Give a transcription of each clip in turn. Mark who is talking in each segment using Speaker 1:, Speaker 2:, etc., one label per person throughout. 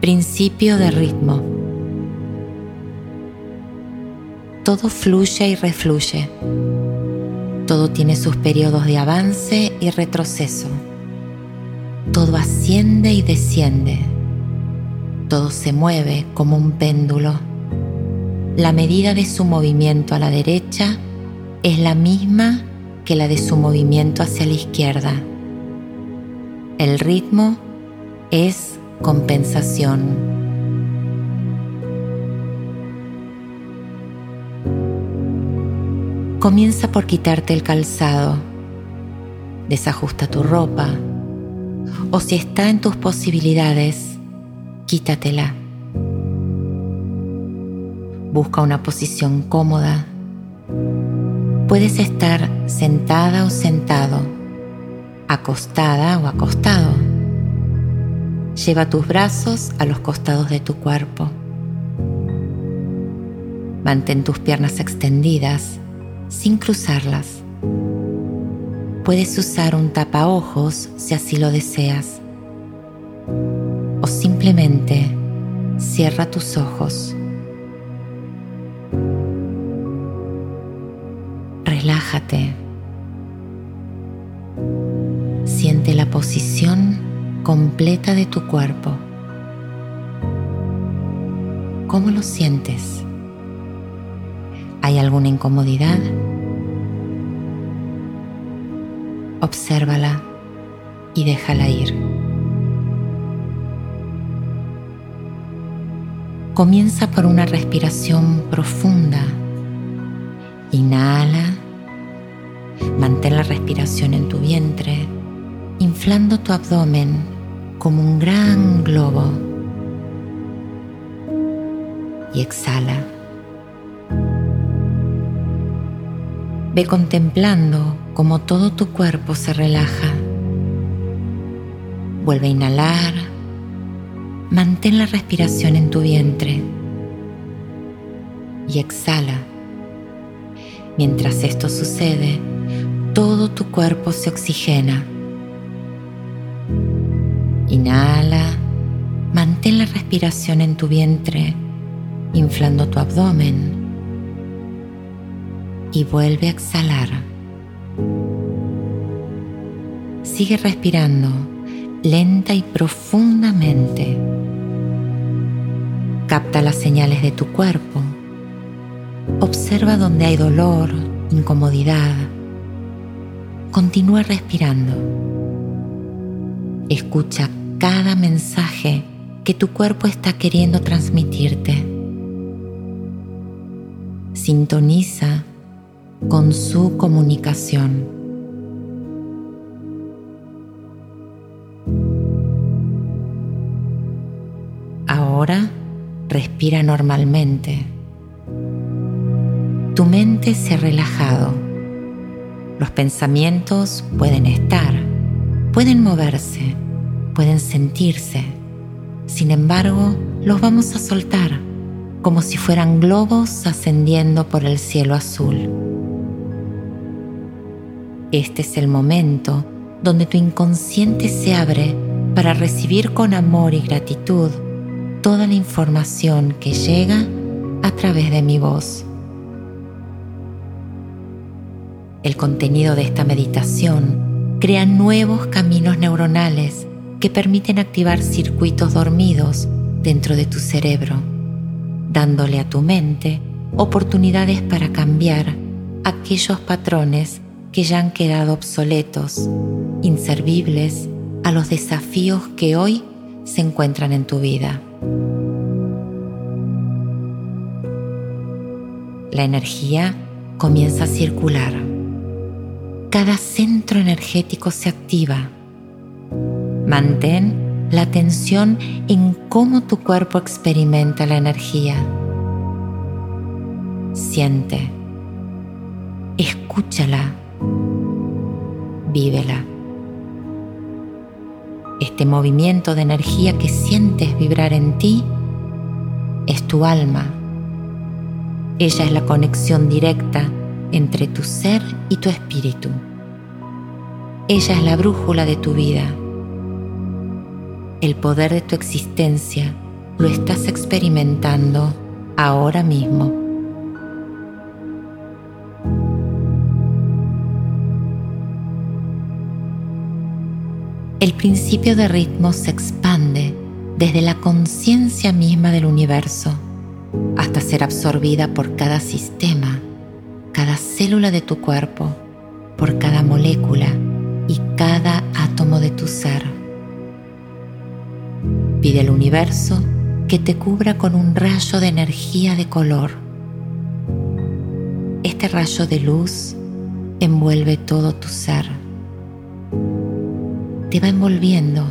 Speaker 1: Principio de ritmo. Todo fluye y refluye. Todo tiene sus periodos de avance y retroceso. Todo asciende y desciende. Todo se mueve como un péndulo. La medida de su movimiento a la derecha es la misma que la de su movimiento hacia la izquierda. El ritmo es compensación. Comienza por quitarte el calzado, desajusta tu ropa o si está en tus posibilidades, quítatela. Busca una posición cómoda. Puedes estar sentada o sentado, acostada o acostado Lleva tus brazos a los costados de tu cuerpo. Mantén tus piernas extendidas sin cruzarlas. Puedes usar un tapaojos si así lo deseas. O simplemente cierra tus ojos. Relájate. Siente la posición completa de tu cuerpo. ¿Cómo lo sientes? ¿Hay alguna incomodidad? Obsérvala y déjala ir. Comienza por una respiración profunda. Inhala. Mantén la respiración en tu vientre, inflando tu abdomen como un gran globo y exhala. Ve contemplando cómo todo tu cuerpo se relaja. Vuelve a inhalar. Mantén la respiración en tu vientre y exhala. Mientras esto sucede, todo tu cuerpo se oxigena Inhala, mantén la respiración en tu vientre, inflando tu abdomen y vuelve a exhalar. Sigue respirando lenta y profundamente. Capta las señales de tu cuerpo. Observa donde hay dolor, incomodidad. Continúa respirando. Escucha cada mensaje que tu cuerpo está queriendo transmitirte. Sintoniza con su comunicación. Ahora respira normalmente. Tu mente se ha relajado. Los pensamientos pueden estar pueden moverse, pueden sentirse. Sin embargo, los vamos a soltar como si fueran globos ascendiendo por el cielo azul. Este es el momento donde tu inconsciente se abre para recibir con amor y gratitud toda la información que llega a través de mi voz. El contenido de esta meditación crea nuevos caminos neuronales que permiten activar circuitos dormidos dentro de tu cerebro, dándole a tu mente oportunidades para cambiar aquellos patrones que ya han quedado obsoletos, inservibles a los desafíos que hoy se encuentran en tu vida. La energía comienza a circular cada centro energético se activa. Mantén la atención en cómo tu cuerpo experimenta la energía. Siente, escúchala, vívela. Este movimiento de energía que sientes vibrar en ti es tu alma. Ella es la conexión directa entre tu ser y tu espíritu. Ella es la brújula de tu vida. El poder de tu existencia lo estás experimentando ahora mismo. El principio de ritmo se expande desde la conciencia misma del universo hasta ser absorbida por cada sistema, célula de tu cuerpo, por cada molécula y cada átomo de tu ser. Pide al universo que te cubra con un rayo de energía de color. Este rayo de luz envuelve todo tu ser. Te va envolviendo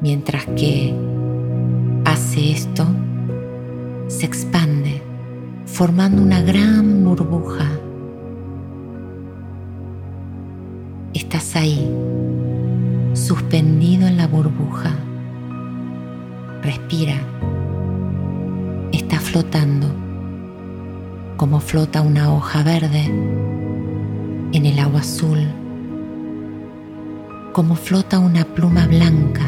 Speaker 1: mientras que hace esto, se expande formando una gran burbuja. Estás ahí, suspendido en la burbuja. Respira. Está flotando como flota una hoja verde en el agua azul, como flota una pluma blanca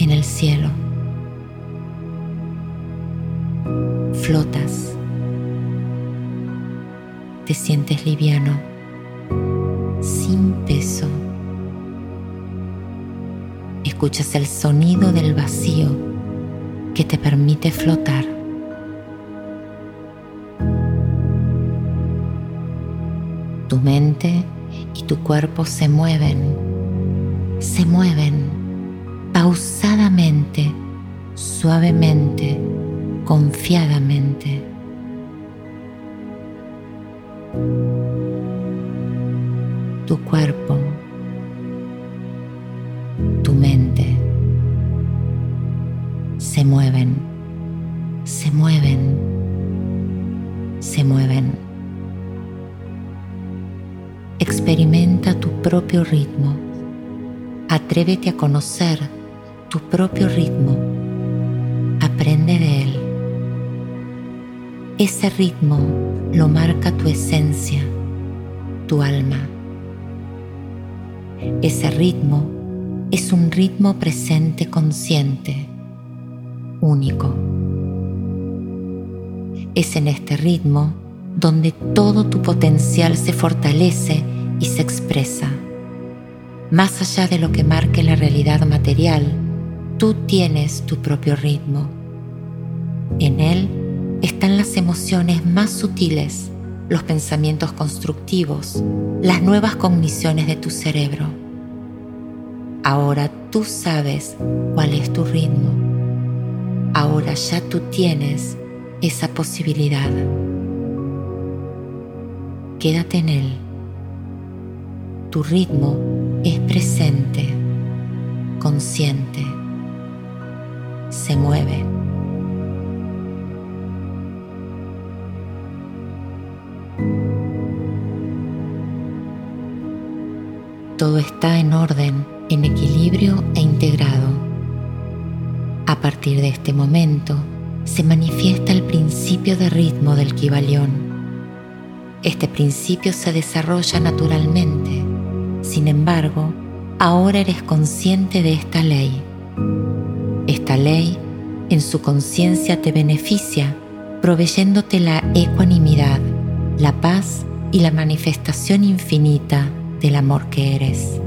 Speaker 1: en el cielo. Flotas. Te sientes liviano, sin peso. Escuchas el sonido del vacío que te permite flotar. Tu mente y tu cuerpo se mueven, se mueven pausadamente, suavemente, confiadamente. Tu cuerpo, tu mente se mueven, se mueven, se mueven. Experimenta tu propio ritmo. Atrévete a conocer tu propio ritmo. Ese ritmo lo marca tu esencia, tu alma. Ese ritmo es un ritmo presente consciente, único. Es en este ritmo donde todo tu potencial se fortalece y se expresa. Más allá de lo que marque la realidad material, tú tienes tu propio ritmo. En él están las emociones más sutiles, los pensamientos constructivos, las nuevas cogniciones de tu cerebro. Ahora tú sabes cuál es tu ritmo. Ahora ya tú tienes esa posibilidad. Quédate en él. Tu ritmo es presente, consciente, se mueve. Todo está en orden, en equilibrio e integrado. A partir de este momento se manifiesta el principio de ritmo del Kibalión. Este principio se desarrolla naturalmente. Sin embargo, ahora eres consciente de esta ley. Esta ley en su conciencia te beneficia, proveyéndote la ecuanimidad, la paz y la manifestación infinita del amor que eres.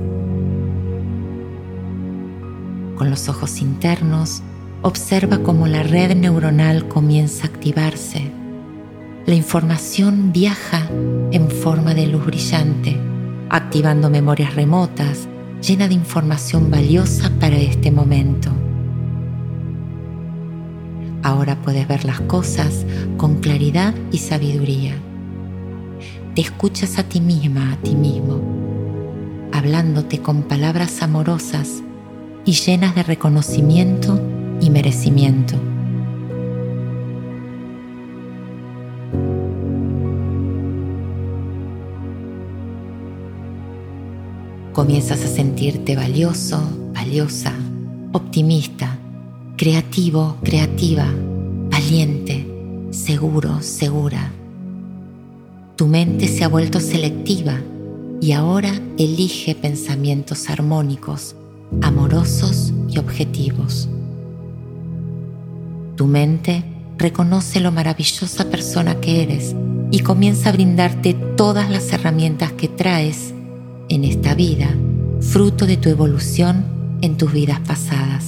Speaker 1: Con los ojos internos, observa cómo la red neuronal comienza a activarse. La información viaja en forma de luz brillante, activando memorias remotas, llena de información valiosa para este momento. Ahora puedes ver las cosas con claridad y sabiduría. Te escuchas a ti misma, a ti mismo, hablándote con palabras amorosas y llenas de reconocimiento y merecimiento. Comienzas a sentirte valioso, valiosa, optimista, creativo, creativa, valiente, seguro, segura. Tu mente se ha vuelto selectiva y ahora elige pensamientos armónicos, amorosos y objetivos. Tu mente reconoce lo maravillosa persona que eres y comienza a brindarte todas las herramientas que traes en esta vida, fruto de tu evolución en tus vidas pasadas.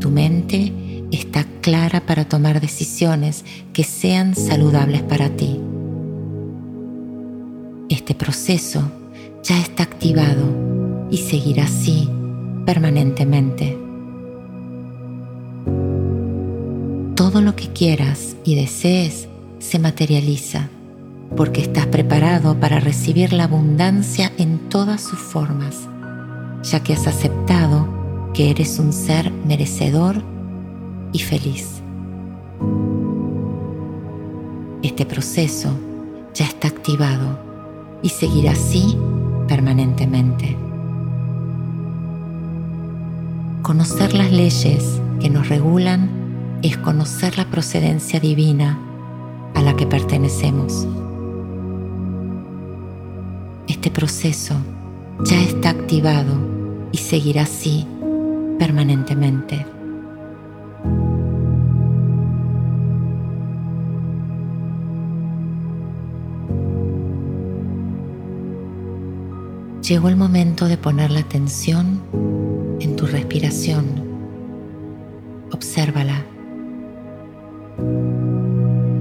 Speaker 1: Tu mente está clara para tomar decisiones que sean saludables para ti. Este proceso ya está activado y seguirá así permanentemente. Todo lo que quieras y desees se materializa porque estás preparado para recibir la abundancia en todas sus formas, ya que has aceptado que eres un ser merecedor y feliz. Este proceso ya está activado y seguirá así permanentemente. Conocer las leyes que nos regulan es conocer la procedencia divina a la que pertenecemos. Este proceso ya está activado y seguirá así permanentemente. Llegó el momento de poner la atención en tu respiración. Obsérvala.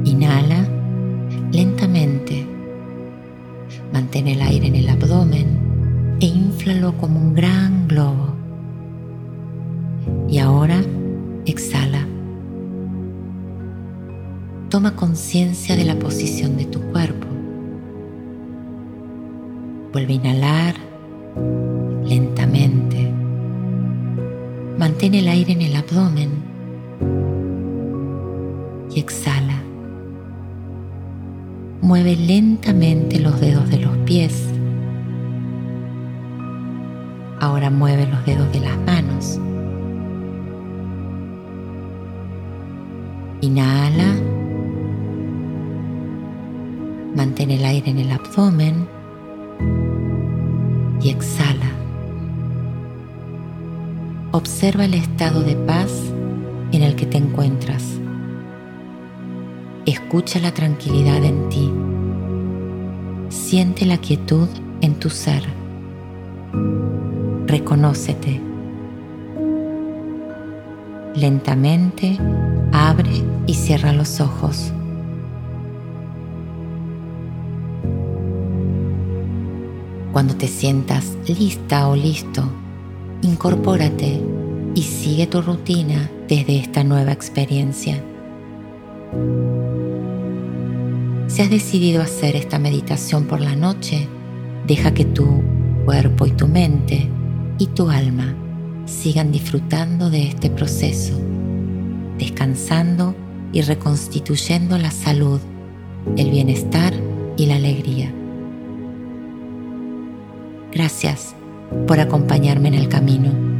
Speaker 1: Inhala lentamente. Mantén el aire en el abdomen e inflalo como un gran globo. Y ahora exhala. Toma conciencia de la posición de tu cuerpo. Vuelve a inhalar Mantén el aire en el abdomen y exhala. Mueve lentamente los dedos de los pies. Ahora mueve los dedos de las manos. Inhala. Mantén el aire en el abdomen y exhala. Observa el estado de paz en el que te encuentras. Escucha la tranquilidad en ti. Siente la quietud en tu ser. Reconócete. Lentamente abre y cierra los ojos. Cuando te sientas lista o listo, incorpórate y sigue tu rutina desde esta nueva experiencia. Si has decidido hacer esta meditación por la noche, deja que tu cuerpo y tu mente y tu alma sigan disfrutando de este proceso, descansando y reconstituyendo la salud, el bienestar y la alegría. Gracias por acompañarme en el camino.